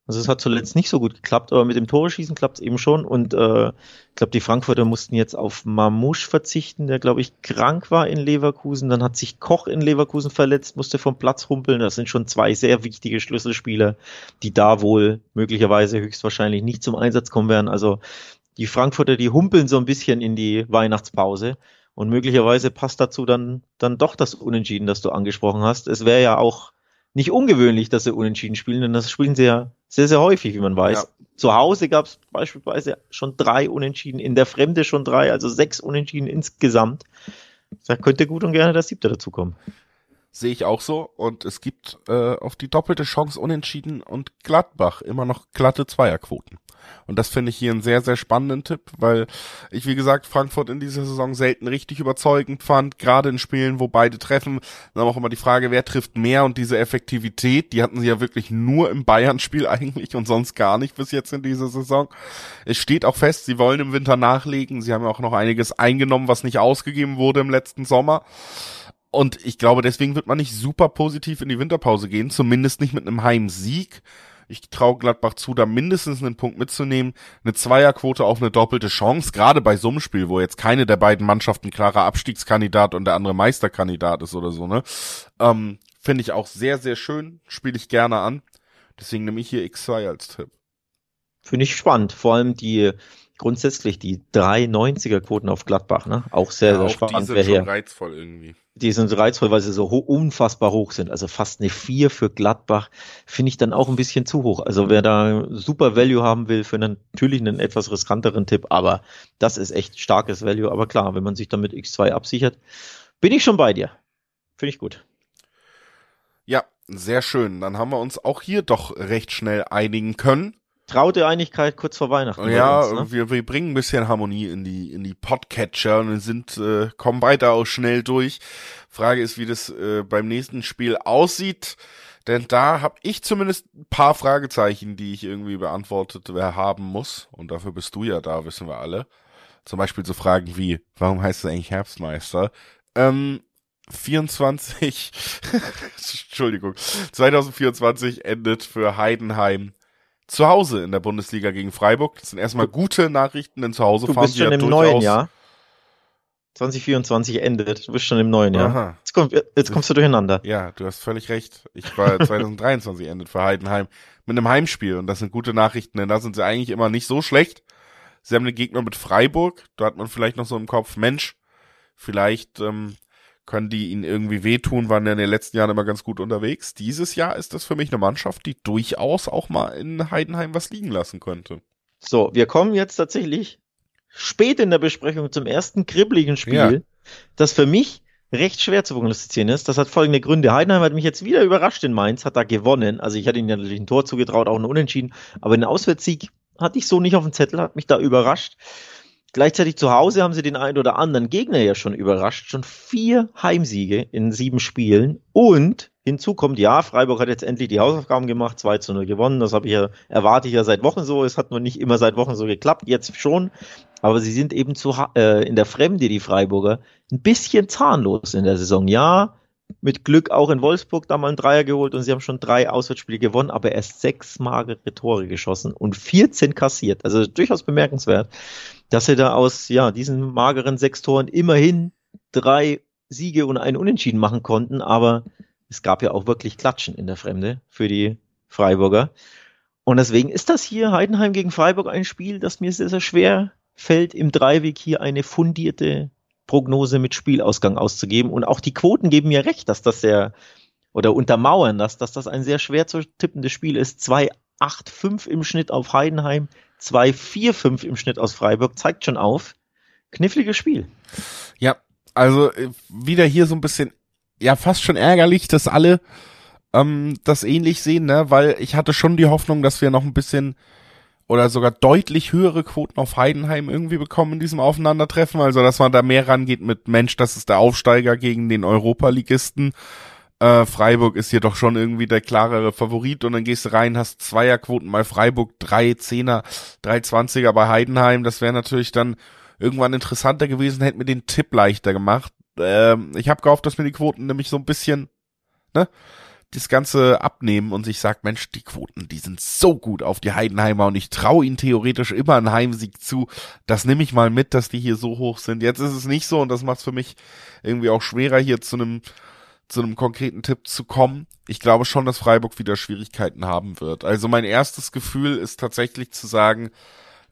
Also es hat zuletzt nicht so gut geklappt, aber mit dem Toreschießen klappt es eben schon. Und äh, ich glaube, die Frankfurter mussten jetzt auf Mamouche verzichten, der, glaube ich, krank war in Leverkusen. Dann hat sich Koch in Leverkusen verletzt, musste vom Platz humpeln. Das sind schon zwei sehr wichtige Schlüsselspieler, die da wohl möglicherweise höchstwahrscheinlich nicht zum Einsatz kommen werden. Also die Frankfurter, die humpeln so ein bisschen in die Weihnachtspause. Und möglicherweise passt dazu dann, dann doch das Unentschieden, das du angesprochen hast. Es wäre ja auch nicht ungewöhnlich, dass sie unentschieden spielen, denn das spielen sie ja sehr, sehr häufig, wie man weiß. Ja. Zu Hause gab es beispielsweise schon drei Unentschieden, in der Fremde schon drei, also sechs Unentschieden insgesamt. Da könnte gut und gerne das siebte dazukommen. Sehe ich auch so. Und es gibt äh, auf die doppelte Chance Unentschieden und Gladbach immer noch glatte Zweierquoten. Und das finde ich hier einen sehr, sehr spannenden Tipp, weil ich, wie gesagt, Frankfurt in dieser Saison selten richtig überzeugend fand, gerade in Spielen, wo beide treffen. Dann auch immer die Frage, wer trifft mehr und diese Effektivität, die hatten sie ja wirklich nur im Bayern-Spiel eigentlich und sonst gar nicht bis jetzt in dieser Saison. Es steht auch fest, sie wollen im Winter nachlegen. Sie haben ja auch noch einiges eingenommen, was nicht ausgegeben wurde im letzten Sommer. Und ich glaube, deswegen wird man nicht super positiv in die Winterpause gehen, zumindest nicht mit einem Heimsieg. Ich traue Gladbach zu, da mindestens einen Punkt mitzunehmen. Eine Zweierquote auf eine doppelte Chance, gerade bei so einem Spiel, wo jetzt keine der beiden Mannschaften klarer Abstiegskandidat und der andere Meisterkandidat ist oder so, ne? Ähm, Finde ich auch sehr, sehr schön, spiele ich gerne an. Deswegen nehme ich hier X2 als Tipp. Finde ich spannend, vor allem die grundsätzlich die 390er Quoten auf Gladbach, ne? Auch sehr, ja, sehr auch spannend. Die sind schon reizvoll irgendwie die sind reizvoll, weil sie so ho unfassbar hoch sind. Also fast eine 4 für Gladbach finde ich dann auch ein bisschen zu hoch. Also wer da super Value haben will, für einen, natürlich einen etwas riskanteren Tipp, aber das ist echt starkes Value. Aber klar, wenn man sich damit X2 absichert, bin ich schon bei dir. Finde ich gut. Ja, sehr schön. Dann haben wir uns auch hier doch recht schnell einigen können traute Einigkeit kurz vor Weihnachten. Ja, uns, ne? wir, wir bringen ein bisschen Harmonie in die in die Podcatcher und sind äh, kommen weiter auch schnell durch. Frage ist, wie das äh, beim nächsten Spiel aussieht, denn da habe ich zumindest ein paar Fragezeichen, die ich irgendwie beantwortet haben muss und dafür bist du ja da, wissen wir alle. Zum Beispiel so Fragen wie, warum heißt es eigentlich Herbstmeister? Ähm, 24, Entschuldigung, 2024 endet für Heidenheim zu Hause in der Bundesliga gegen Freiburg. Das sind erstmal gute Nachrichten, denn zu Hause du fahren bist schon ja im neuen Jahr. 2024 endet. Du bist schon im neuen Jahr. Aha. Jetzt, komm, jetzt kommst du durcheinander. Ja, du hast völlig recht. Ich war 2023 endet für Heidenheim mit einem Heimspiel und das sind gute Nachrichten, denn da sind sie eigentlich immer nicht so schlecht. Sie haben den Gegner mit Freiburg, da hat man vielleicht noch so im Kopf, Mensch, vielleicht ähm, können die ihnen irgendwie wehtun, waren ja in den letzten Jahren immer ganz gut unterwegs. Dieses Jahr ist das für mich eine Mannschaft, die durchaus auch mal in Heidenheim was liegen lassen könnte. So, wir kommen jetzt tatsächlich spät in der Besprechung zum ersten kribbeligen Spiel, ja. das für mich recht schwer zu prognostizieren ist. Das hat folgende Gründe. Heidenheim hat mich jetzt wieder überrascht in Mainz, hat da gewonnen. Also ich hatte ihnen ja natürlich ein Tor zugetraut, auch ein Unentschieden, aber einen Auswärtssieg hatte ich so nicht auf dem Zettel, hat mich da überrascht. Gleichzeitig zu Hause haben sie den einen oder anderen Gegner ja schon überrascht. Schon vier Heimsiege in sieben Spielen. Und Hinzu kommt, ja, Freiburg hat jetzt endlich die Hausaufgaben gemacht, 2 zu 0 gewonnen. Das habe ich ja, erwarte ich ja seit Wochen so. Es hat nur nicht immer seit Wochen so geklappt, jetzt schon. Aber sie sind eben zu, äh, in der Fremde, die Freiburger, ein bisschen zahnlos in der Saison. Ja, mit Glück auch in Wolfsburg da mal einen Dreier geholt und sie haben schon drei Auswärtsspiele gewonnen, aber erst sechs magere Tore geschossen und 14 kassiert. Also durchaus bemerkenswert, dass sie da aus ja, diesen mageren sechs Toren immerhin drei Siege und einen Unentschieden machen konnten, aber es gab ja auch wirklich Klatschen in der Fremde für die Freiburger. Und deswegen ist das hier Heidenheim gegen Freiburg ein Spiel, das mir sehr, sehr schwer fällt, im Dreiweg hier eine fundierte Prognose mit Spielausgang auszugeben. Und auch die Quoten geben mir recht, dass das sehr, oder untermauern das, dass das ein sehr schwer zu tippendes Spiel ist. 2,85 im Schnitt auf Heidenheim, 2,45 im Schnitt aus Freiburg, zeigt schon auf. Kniffliges Spiel. Ja, also äh, wieder hier so ein bisschen ja fast schon ärgerlich, dass alle ähm, das ähnlich sehen, ne? Weil ich hatte schon die Hoffnung, dass wir noch ein bisschen oder sogar deutlich höhere Quoten auf Heidenheim irgendwie bekommen in diesem Aufeinandertreffen. Also dass man da mehr rangeht mit Mensch, das ist der Aufsteiger gegen den Europaligisten. Äh, Freiburg ist hier doch schon irgendwie der klarere Favorit und dann gehst du rein, hast Zweierquoten mal Freiburg, drei Zehner, drei Zwanziger bei Heidenheim. Das wäre natürlich dann irgendwann interessanter gewesen, hätte mir den Tipp leichter gemacht ähm, ich habe gehofft, dass mir die Quoten nämlich so ein bisschen, ne, das Ganze abnehmen und sich sagt, Mensch, die Quoten, die sind so gut auf die Heidenheimer und ich traue ihnen theoretisch immer einen Heimsieg zu. Das nehme ich mal mit, dass die hier so hoch sind. Jetzt ist es nicht so und das macht es für mich irgendwie auch schwerer, hier zu einem zu einem konkreten Tipp zu kommen. Ich glaube schon, dass Freiburg wieder Schwierigkeiten haben wird. Also mein erstes Gefühl ist tatsächlich zu sagen,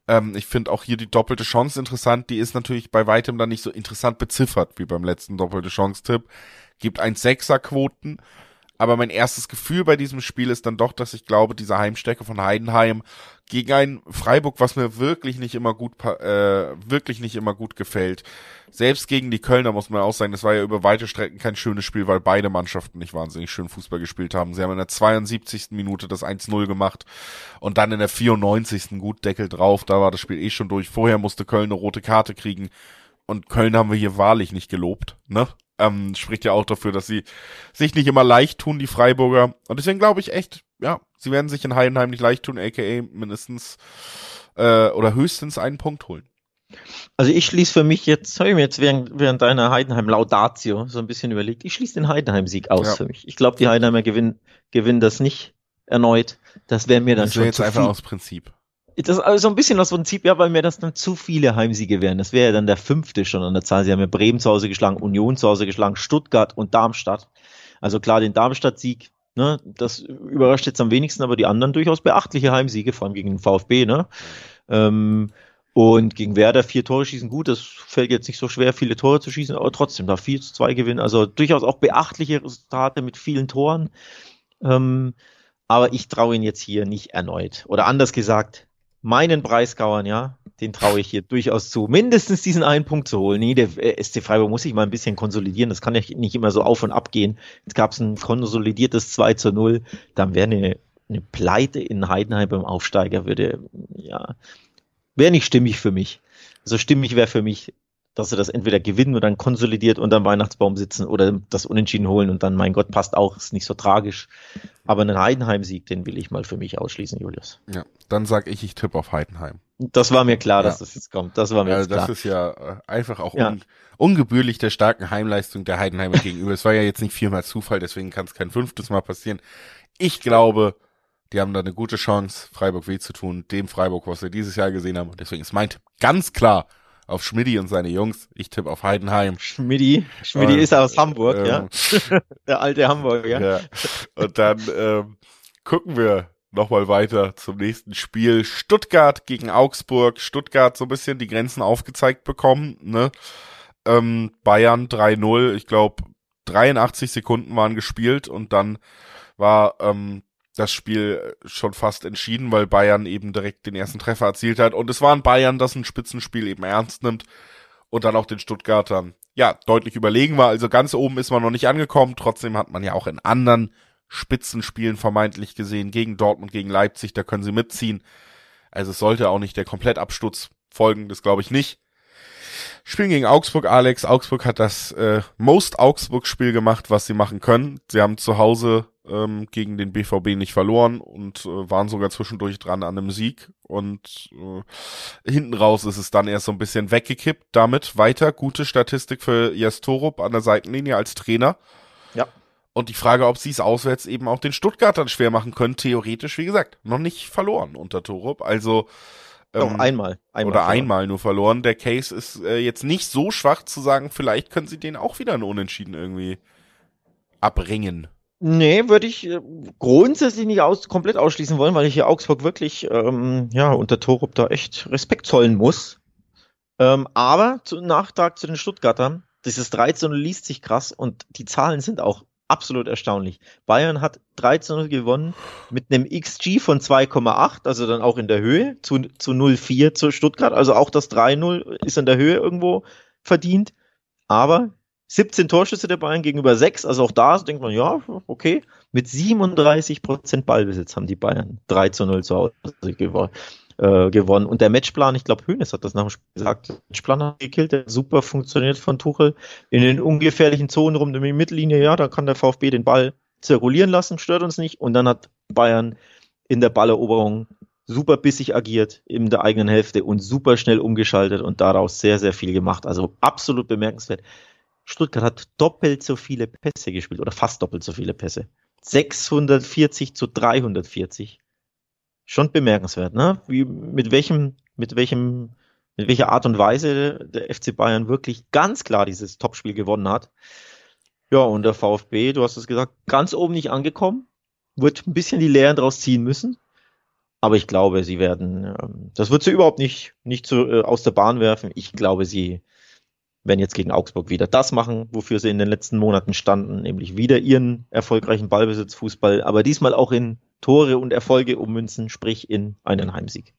ähm, ich finde auch hier die doppelte Chance interessant. Die ist natürlich bei weitem dann nicht so interessant beziffert wie beim letzten doppelte Chance-Tipp. Gibt ein Sechser-Quoten. Aber mein erstes Gefühl bei diesem Spiel ist dann doch, dass ich glaube, diese Heimstärke von Heidenheim gegen ein Freiburg, was mir wirklich nicht immer gut, äh, wirklich nicht immer gut gefällt. Selbst gegen die Kölner muss man auch sagen, das war ja über weite Strecken kein schönes Spiel, weil beide Mannschaften nicht wahnsinnig schön Fußball gespielt haben. Sie haben in der 72. Minute das 1-0 gemacht und dann in der 94. gut Deckel drauf. Da war das Spiel eh schon durch. Vorher musste Köln eine rote Karte kriegen. Und Köln haben wir hier wahrlich nicht gelobt, ne? Ähm, spricht ja auch dafür, dass sie sich nicht immer leicht tun, die Freiburger. Und deswegen glaube ich echt, ja, sie werden sich in Heidenheim nicht leicht tun, aka mindestens äh, oder höchstens einen Punkt holen. Also ich schließe für mich jetzt, habe ich mir jetzt während, während deiner Heidenheim-Laudatio so ein bisschen überlegt, ich schließe den Heidenheim-Sieg aus ja. für mich. Ich glaube, die Heidenheimer gewinnen, gewinnen das nicht erneut. Das wäre mir dann das schon jetzt einfach viel. aus Prinzip. Das ist also so ein bisschen aus Prinzip, ja, weil mir das dann zu viele Heimsiege wären. Das wäre ja dann der fünfte schon an der Zahl. Sie haben ja Bremen zu Hause geschlagen, Union zu Hause geschlagen, Stuttgart und Darmstadt. Also klar, den Darmstadt-Sieg, ne, das überrascht jetzt am wenigsten, aber die anderen durchaus beachtliche Heimsiege, vor allem gegen den VfB, ne. Ähm, und gegen Werder vier Tore schießen, gut, das fällt jetzt nicht so schwer, viele Tore zu schießen, aber trotzdem da 4 zu 2 gewinnen. Also durchaus auch beachtliche Resultate mit vielen Toren. Ähm, aber ich traue ihn jetzt hier nicht erneut. Oder anders gesagt, meinen Breisgauern, ja, den traue ich hier durchaus zu, mindestens diesen einen Punkt zu holen. Nee, der äh, SC Freiburg muss sich mal ein bisschen konsolidieren. Das kann ja nicht immer so auf und ab gehen. Jetzt gab es ein konsolidiertes 2 zu 0. Dann wäre eine, eine Pleite in Heidenheim beim Aufsteiger, würde, ja, wäre nicht stimmig für mich. Also stimmig wäre für mich dass sie das entweder gewinnen oder dann konsolidiert unter dem Weihnachtsbaum sitzen oder das Unentschieden holen und dann, mein Gott, passt auch, ist nicht so tragisch. Aber einen Heidenheim-Sieg, den will ich mal für mich ausschließen, Julius. Ja, dann sag ich, ich tippe auf Heidenheim. Das war mir klar, ja. dass das jetzt kommt. Das war mir also klar. Das ist ja äh, einfach auch ja. un ungebührlich der starken Heimleistung der Heidenheimer gegenüber. Es war ja jetzt nicht viermal Zufall, deswegen kann es kein fünftes Mal passieren. Ich glaube, die haben da eine gute Chance, Freiburg weh zu tun, dem Freiburg, was wir dieses Jahr gesehen haben. Und deswegen ist mein Tipp ganz klar auf Schmidti und seine Jungs. Ich tippe auf Heidenheim. Schmidti, Schmidti ist aus Hamburg, ähm, ja. Der alte Hamburger. Ja. Und dann ähm, gucken wir nochmal weiter zum nächsten Spiel. Stuttgart gegen Augsburg. Stuttgart so ein bisschen die Grenzen aufgezeigt bekommen. Ne? Ähm, Bayern 3-0. Ich glaube, 83 Sekunden waren gespielt und dann war ähm, das Spiel schon fast entschieden, weil Bayern eben direkt den ersten Treffer erzielt hat. Und es war ein Bayern, das ein Spitzenspiel eben ernst nimmt und dann auch den Stuttgartern ja deutlich überlegen war. Also ganz oben ist man noch nicht angekommen. Trotzdem hat man ja auch in anderen Spitzenspielen vermeintlich gesehen, gegen Dortmund, gegen Leipzig, da können sie mitziehen. Also es sollte auch nicht der Komplettabsturz folgen, das glaube ich nicht. Spielen gegen Augsburg, Alex. Augsburg hat das äh, Most Augsburg-Spiel gemacht, was sie machen können. Sie haben zu Hause ähm, gegen den BVB nicht verloren und äh, waren sogar zwischendurch dran an einem Sieg. Und äh, hinten raus ist es dann erst so ein bisschen weggekippt. Damit weiter gute Statistik für Jes Torup an der Seitenlinie als Trainer. Ja. Und die Frage, ob sie es auswärts eben auch den Stuttgartern schwer machen können, theoretisch, wie gesagt, noch nicht verloren unter Torup. Also doch, ähm, einmal, einmal. Oder verloren. einmal nur verloren. Der Case ist äh, jetzt nicht so schwach zu sagen, vielleicht können sie den auch wieder einen Unentschieden irgendwie abringen. Nee, würde ich äh, grundsätzlich nicht aus, komplett ausschließen wollen, weil ich hier Augsburg wirklich ähm, ja, unter Torup da echt Respekt zollen muss. Ähm, aber zu Nachtrag zu den Stuttgartern, dieses 13 liest sich krass und die Zahlen sind auch absolut erstaunlich. Bayern hat 13 gewonnen mit einem XG von 2,8, also dann auch in der Höhe, zu, zu 0,4 zu Stuttgart. Also auch das 3-0 ist in der Höhe irgendwo verdient. Aber 17 Torschüsse der Bayern gegenüber 6, also auch da denkt man, ja, okay. Mit 37 Prozent Ballbesitz haben die Bayern 3 zu 0 zu Hause gewonnen äh, gewonnen. Und der Matchplan, ich glaube, Hönes hat das nach dem Spiel gesagt, der Matchplan hat gekillt, der super funktioniert von Tuchel. In den ungefährlichen Zonen rum um die Mittellinie, ja, da kann der VfB den Ball zirkulieren lassen, stört uns nicht. Und dann hat Bayern in der Balleroberung super bissig agiert in der eigenen Hälfte und super schnell umgeschaltet und daraus sehr, sehr viel gemacht. Also absolut bemerkenswert. Stuttgart hat doppelt so viele Pässe gespielt oder fast doppelt so viele Pässe. 640 zu 340 schon bemerkenswert, ne? Wie, mit welchem, mit welchem, mit welcher Art und Weise der FC Bayern wirklich ganz klar dieses Topspiel gewonnen hat. Ja, und der VfB, du hast es gesagt, ganz oben nicht angekommen, wird ein bisschen die Lehren draus ziehen müssen. Aber ich glaube, sie werden, ähm, das wird sie überhaupt nicht, nicht zu, äh, aus der Bahn werfen. Ich glaube, sie werden jetzt gegen Augsburg wieder das machen, wofür sie in den letzten Monaten standen, nämlich wieder ihren erfolgreichen Ballbesitzfußball, aber diesmal auch in Tore und Erfolge ummünzen, sprich in einen Heimsieg.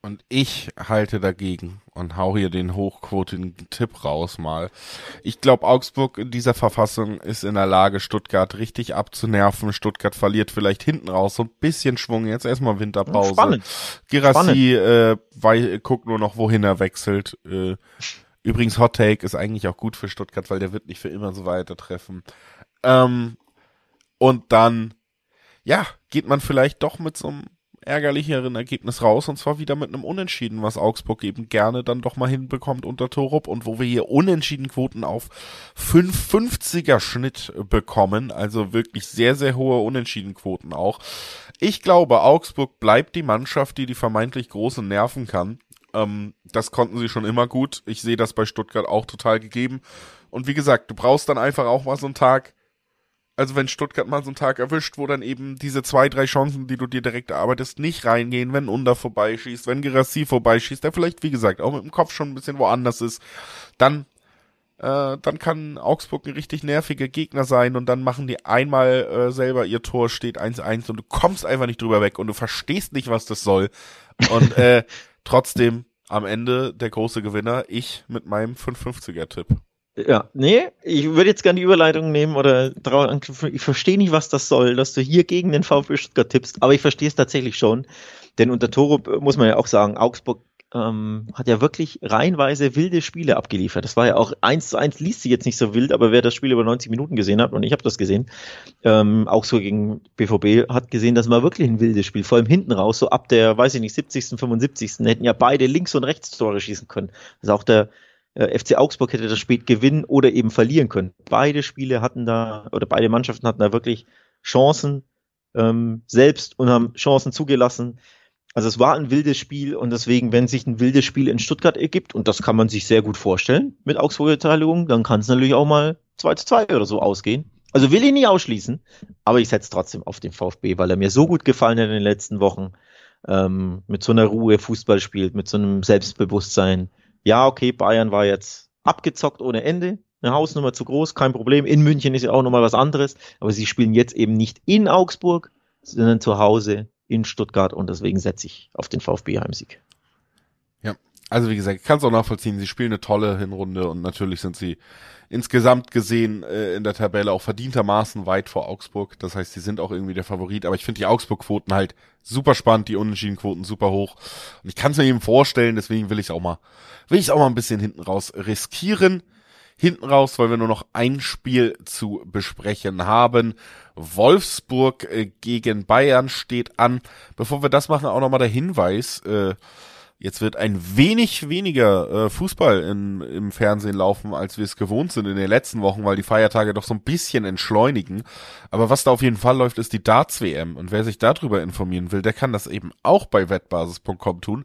Und ich halte dagegen und hau hier den hochquotigen Tipp raus mal. Ich glaube, Augsburg in dieser Verfassung ist in der Lage, Stuttgart richtig abzunerven. Stuttgart verliert vielleicht hinten raus so ein bisschen Schwung. Jetzt erstmal Winterpause. Spannend. Girassi äh, weil, guckt nur noch, wohin er wechselt. Äh, übrigens, Hot Take ist eigentlich auch gut für Stuttgart, weil der wird nicht für immer so weiter treffen. Ähm, und dann ja, geht man vielleicht doch mit so einem ärgerlicheren Ergebnis raus und zwar wieder mit einem Unentschieden, was Augsburg eben gerne dann doch mal hinbekommt unter Torup und wo wir hier Unentschiedenquoten auf 550er Schnitt bekommen, also wirklich sehr, sehr hohe Unentschiedenquoten auch. Ich glaube, Augsburg bleibt die Mannschaft, die die vermeintlich großen nerven kann. Ähm, das konnten sie schon immer gut. Ich sehe das bei Stuttgart auch total gegeben. Und wie gesagt, du brauchst dann einfach auch mal so einen Tag, also wenn Stuttgart mal so einen Tag erwischt, wo dann eben diese zwei, drei Chancen, die du dir direkt erarbeitest, nicht reingehen, wenn Under vorbeischießt, wenn Gerassi vorbeischießt, der vielleicht, wie gesagt, auch mit dem Kopf schon ein bisschen woanders ist, dann, äh, dann kann Augsburg ein richtig nerviger Gegner sein und dann machen die einmal äh, selber ihr Tor, steht 1-1 und du kommst einfach nicht drüber weg und du verstehst nicht, was das soll. Und äh, trotzdem am Ende der große Gewinner, ich mit meinem 550er-Tipp. Ja, nee, ich würde jetzt gerne die Überleitung nehmen oder ich verstehe nicht, was das soll, dass du hier gegen den VfB Stuttgart tippst, aber ich verstehe es tatsächlich schon, denn unter Torup muss man ja auch sagen, Augsburg ähm, hat ja wirklich reihenweise wilde Spiele abgeliefert. Das war ja auch eins zu eins, liest sich jetzt nicht so wild, aber wer das Spiel über 90 Minuten gesehen hat, und ich habe das gesehen, ähm, auch so gegen BVB, hat gesehen, das war wirklich ein wildes Spiel, vor allem hinten raus, so ab der, weiß ich nicht, 70., 75. hätten ja beide links und rechts Tore schießen können. Also auch der äh, FC Augsburg hätte das Spiel gewinnen oder eben verlieren können. Beide Spiele hatten da, oder beide Mannschaften hatten da wirklich Chancen ähm, selbst und haben Chancen zugelassen. Also es war ein wildes Spiel und deswegen, wenn sich ein wildes Spiel in Stuttgart ergibt, und das kann man sich sehr gut vorstellen mit Augsburger Beteiligung, dann kann es natürlich auch mal 2 zu 2 oder so ausgehen. Also will ich nicht ausschließen, aber ich setze trotzdem auf den VfB, weil er mir so gut gefallen hat in den letzten Wochen. Ähm, mit so einer Ruhe Fußball spielt, mit so einem Selbstbewusstsein, ja, okay, Bayern war jetzt abgezockt ohne Ende, eine Hausnummer zu groß, kein Problem. In München ist ja auch nochmal was anderes, aber sie spielen jetzt eben nicht in Augsburg, sondern zu Hause in Stuttgart und deswegen setze ich auf den VfB Heimsieg. Ja, also wie gesagt, ich kann es auch nachvollziehen, sie spielen eine tolle Hinrunde und natürlich sind sie insgesamt gesehen äh, in der Tabelle auch verdientermaßen weit vor Augsburg. Das heißt, sie sind auch irgendwie der Favorit, aber ich finde die Augsburg-Quoten halt super spannend, die Unentschieden-Quoten super hoch. Und ich kann es mir eben vorstellen, deswegen will ich auch mal, will ich auch mal ein bisschen hinten raus riskieren. Hinten raus, weil wir nur noch ein Spiel zu besprechen haben. Wolfsburg äh, gegen Bayern steht an. Bevor wir das machen, auch nochmal der Hinweis, äh, Jetzt wird ein wenig weniger äh, Fußball in, im Fernsehen laufen, als wir es gewohnt sind in den letzten Wochen, weil die Feiertage doch so ein bisschen entschleunigen. Aber was da auf jeden Fall läuft, ist die Darts-WM. Und wer sich darüber informieren will, der kann das eben auch bei wettbasis.com tun.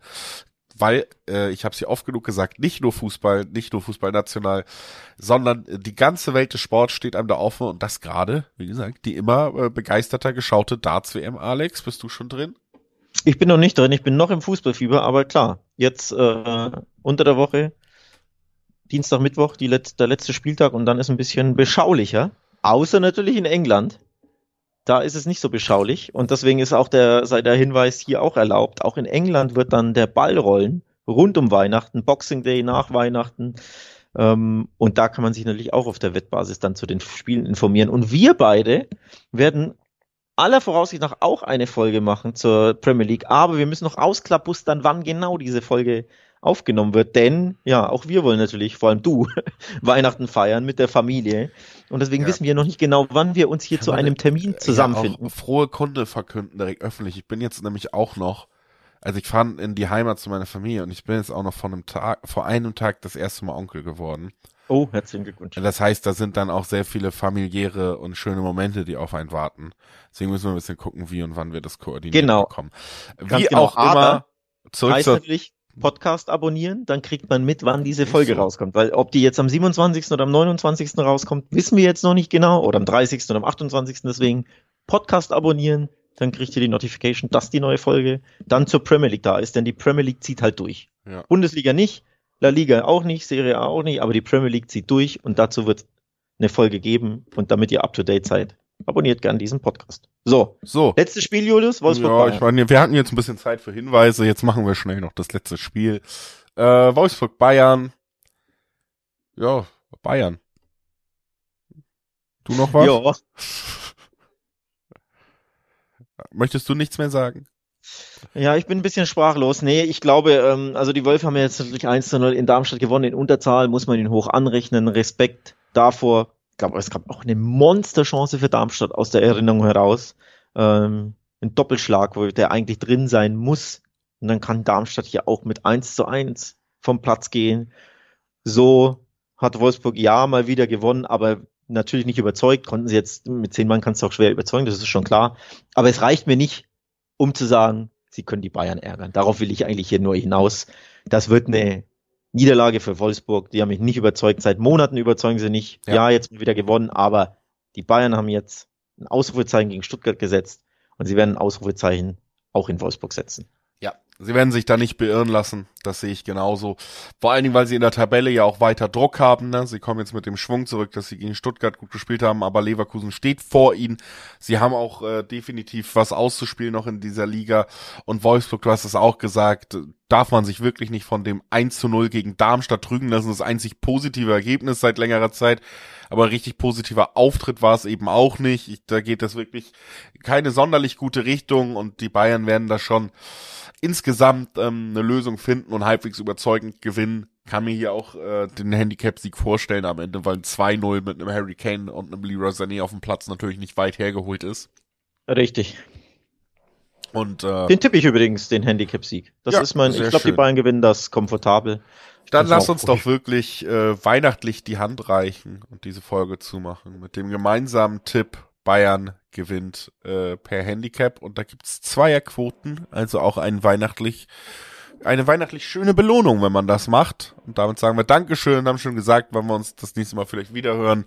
Weil, äh, ich habe es ja oft genug gesagt, nicht nur Fußball, nicht nur Fußball national, sondern die ganze Welt des Sports steht einem da offen und das gerade, wie gesagt, die immer äh, begeisterter geschaute Darts-WM. Alex, bist du schon drin? Ich bin noch nicht drin, ich bin noch im Fußballfieber, aber klar, jetzt äh, unter der Woche, Dienstag, Mittwoch, Let der letzte Spieltag und dann ist ein bisschen beschaulicher. Außer natürlich in England. Da ist es nicht so beschaulich und deswegen ist auch der, sei der Hinweis hier auch erlaubt. Auch in England wird dann der Ball rollen, rund um Weihnachten, Boxing Day nach Weihnachten. Ähm, und da kann man sich natürlich auch auf der Wettbasis dann zu den Spielen informieren. Und wir beide werden aller Voraussicht nach auch eine Folge machen zur Premier League, aber wir müssen noch ausklappustern, wann genau diese Folge aufgenommen wird, denn ja, auch wir wollen natürlich, vor allem du, Weihnachten feiern mit der Familie und deswegen ja. wissen wir noch nicht genau, wann wir uns hier Kann zu einem Termin zusammenfinden. Ja, frohe Kunde verkünden direkt öffentlich. Ich bin jetzt nämlich auch noch, also ich fahre in die Heimat zu meiner Familie und ich bin jetzt auch noch vor einem Tag, vor einem Tag das erste Mal Onkel geworden. Oh, herzlichen Glückwunsch. Das heißt, da sind dann auch sehr viele familiäre und schöne Momente, die auf einen warten. Deswegen müssen wir ein bisschen gucken, wie und wann wir das koordinieren genau. bekommen. Wie genau. auch Aber immer. Zurück heißt natürlich Podcast abonnieren, dann kriegt man mit, wann diese Folge rauskommt. Weil ob die jetzt am 27. oder am 29. rauskommt, wissen wir jetzt noch nicht genau. Oder am 30. oder am 28. Deswegen Podcast abonnieren, dann kriegt ihr die Notification, dass die neue Folge dann zur Premier League da ist, denn die Premier League zieht halt durch. Ja. Bundesliga nicht, La Liga auch nicht, Serie A auch nicht, aber die Premier League zieht durch und dazu wird eine Folge geben und damit ihr up to date seid, abonniert gern diesen Podcast. So, so. Letztes Spiel, Julius, Wolfsburg. Ja, Bayern. ich meine, wir hatten jetzt ein bisschen Zeit für Hinweise, jetzt machen wir schnell noch das letzte Spiel. Äh, Wolfsburg Bayern. Ja, Bayern. Du noch was? Ja. Möchtest du nichts mehr sagen? Ja, ich bin ein bisschen sprachlos. Nee, ich glaube, ähm, also die Wölfe haben ja jetzt natürlich 1 zu 0 in Darmstadt gewonnen. In Unterzahl muss man ihn hoch anrechnen. Respekt davor. Glaube, es gab auch eine Monsterchance für Darmstadt aus der Erinnerung heraus. Ähm, ein Doppelschlag, wo der eigentlich drin sein muss. Und dann kann Darmstadt hier auch mit 1 zu 1 vom Platz gehen. So hat Wolfsburg ja mal wieder gewonnen, aber natürlich nicht überzeugt. Konnten sie jetzt mit zehn Mann kannst du auch schwer überzeugen, das ist schon klar. Aber es reicht mir nicht, um zu sagen, sie können die Bayern ärgern. Darauf will ich eigentlich hier nur hinaus. Das wird eine Niederlage für Wolfsburg. Die haben mich nicht überzeugt. Seit Monaten überzeugen sie nicht. Ja, ja jetzt wieder gewonnen, aber die Bayern haben jetzt ein Ausrufezeichen gegen Stuttgart gesetzt und sie werden ein Ausrufezeichen auch in Wolfsburg setzen. Sie werden sich da nicht beirren lassen. Das sehe ich genauso. Vor allen Dingen, weil sie in der Tabelle ja auch weiter Druck haben. Ne? Sie kommen jetzt mit dem Schwung zurück, dass sie gegen Stuttgart gut gespielt haben, aber Leverkusen steht vor ihnen. Sie haben auch äh, definitiv was auszuspielen noch in dieser Liga. Und Wolfsburg, du hast es auch gesagt, darf man sich wirklich nicht von dem 1 zu 0 gegen Darmstadt trügen lassen. Das einzig positive Ergebnis seit längerer Zeit. Aber richtig positiver Auftritt war es eben auch nicht. Ich, da geht das wirklich keine sonderlich gute Richtung und die Bayern werden da schon insgesamt ähm, eine Lösung finden und halbwegs überzeugend gewinnen. Kann mir hier auch äh, den Handicap-Sieg vorstellen am Ende, weil ein 2-0 mit einem Harry Kane und einem Leroy Sané auf dem Platz natürlich nicht weit hergeholt ist. Richtig. Und, äh, den tippe ich übrigens, den Handicap-Sieg. Das ja, ist mein, ich glaube, die Bayern gewinnen das komfortabel. Ich Dann lass uns doch wirklich äh, weihnachtlich die Hand reichen und diese Folge zumachen mit dem gemeinsamen Tipp Bayern gewinnt äh, per Handicap und da gibt's Zweierquoten, also auch ein weihnachtlich eine weihnachtlich schöne Belohnung, wenn man das macht. Und damit sagen wir Dankeschön, haben schon gesagt, wenn wir uns das nächste Mal vielleicht wieder hören.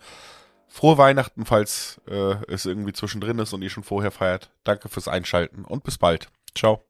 Frohe Weihnachten, falls äh, es irgendwie zwischendrin ist und ihr schon vorher feiert. Danke fürs Einschalten und bis bald. Ciao.